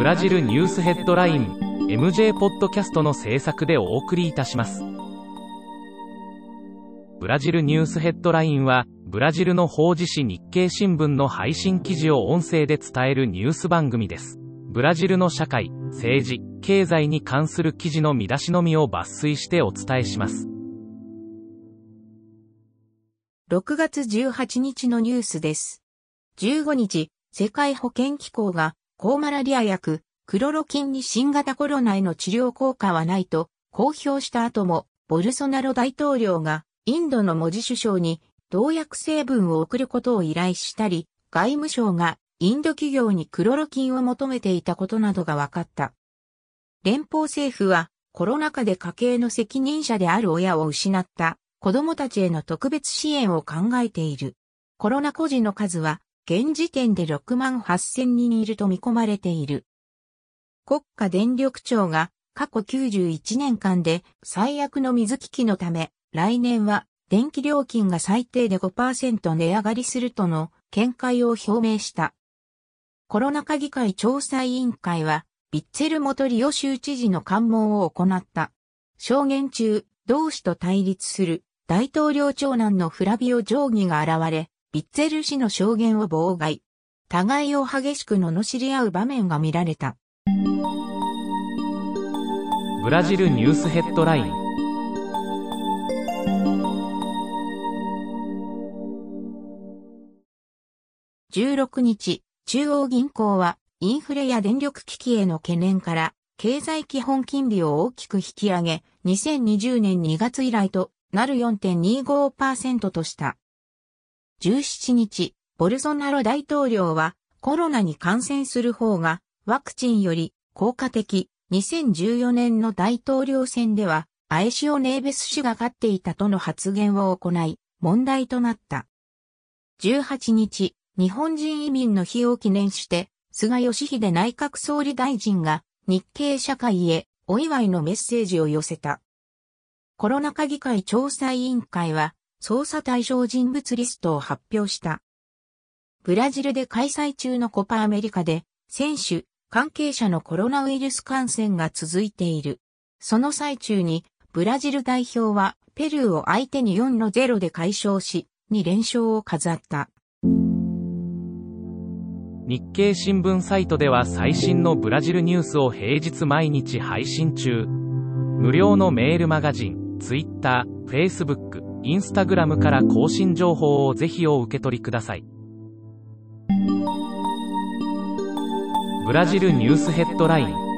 ブラジルニュースヘッドライン MJ ポッドキャストの制作でお送りいたします。ブラジルニュースヘッドラインは、ブラジルの法事紙日経新聞の配信記事を音声で伝えるニュース番組です。ブラジルの社会、政治、経済に関する記事の見出しのみを抜粋してお伝えします。6月18日のニュースです。15日、世界保健機構が抗マラリア薬、クロロキンに新型コロナへの治療効果はないと公表した後も、ボルソナロ大統領がインドの文字首相に同薬成分を送ることを依頼したり、外務省がインド企業にクロロキンを求めていたことなどが分かった。連邦政府はコロナ禍で家計の責任者である親を失った子供たちへの特別支援を考えている。コロナ孤児の数は現時点で6万8000人いると見込まれている。国家電力庁が過去91年間で最悪の水危機のため、来年は電気料金が最低で5%値上がりするとの見解を表明した。コロナ禍議会調査委員会は、ビッツェル元リオ州知事の関門を行った。証言中、同氏と対立する大統領長男のフラビオ・ジョーギが現れ、ビッツェル氏の証言を妨害。互いを激しく罵り合う場面が見られた。ブラジルニュースヘッドライン。16日、中央銀行はインフレや電力危機への懸念から経済基本金利を大きく引き上げ、2020年2月以来となる4.25%とした。17日、ボルソナロ大統領はコロナに感染する方がワクチンより効果的。2014年の大統領選ではアエシオ・ネーベス氏が勝っていたとの発言を行い問題となった。18日、日本人移民の日を記念して菅義偉内閣総理大臣が日系社会へお祝いのメッセージを寄せた。コロナ禍議会調査委員会は、捜査対象人物リストを発表した。ブラジルで開催中のコパアメリカで、選手、関係者のコロナウイルス感染が続いている。その最中に、ブラジル代表は、ペルーを相手に4の0で解消し、2連勝を飾った。日経新聞サイトでは最新のブラジルニュースを平日毎日配信中。無料のメールマガジン、Twitter、Facebook、Instagram から更新情報をぜひお受け取りください。ブラジルニュースヘッドライン